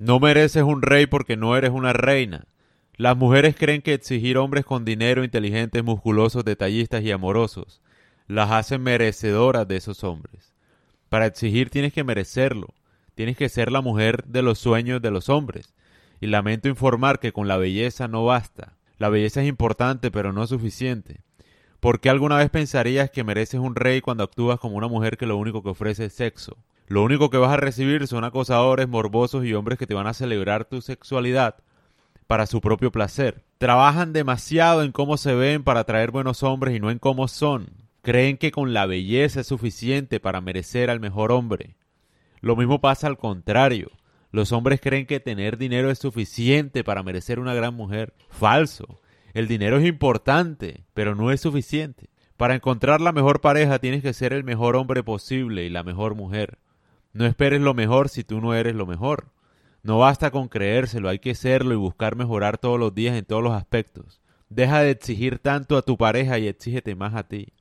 No mereces un rey porque no eres una reina. Las mujeres creen que exigir hombres con dinero, inteligentes, musculosos, detallistas y amorosos las hacen merecedoras de esos hombres. Para exigir tienes que merecerlo. Tienes que ser la mujer de los sueños de los hombres. Y lamento informar que con la belleza no basta. La belleza es importante, pero no suficiente. ¿Por qué alguna vez pensarías que mereces un rey cuando actúas como una mujer que lo único que ofrece es sexo? Lo único que vas a recibir son acosadores, morbosos y hombres que te van a celebrar tu sexualidad para su propio placer. Trabajan demasiado en cómo se ven para atraer buenos hombres y no en cómo son. Creen que con la belleza es suficiente para merecer al mejor hombre. Lo mismo pasa al contrario. Los hombres creen que tener dinero es suficiente para merecer una gran mujer. Falso. El dinero es importante, pero no es suficiente. Para encontrar la mejor pareja tienes que ser el mejor hombre posible y la mejor mujer. No esperes lo mejor si tú no eres lo mejor. No basta con creérselo, hay que serlo y buscar mejorar todos los días en todos los aspectos. Deja de exigir tanto a tu pareja y exígete más a ti.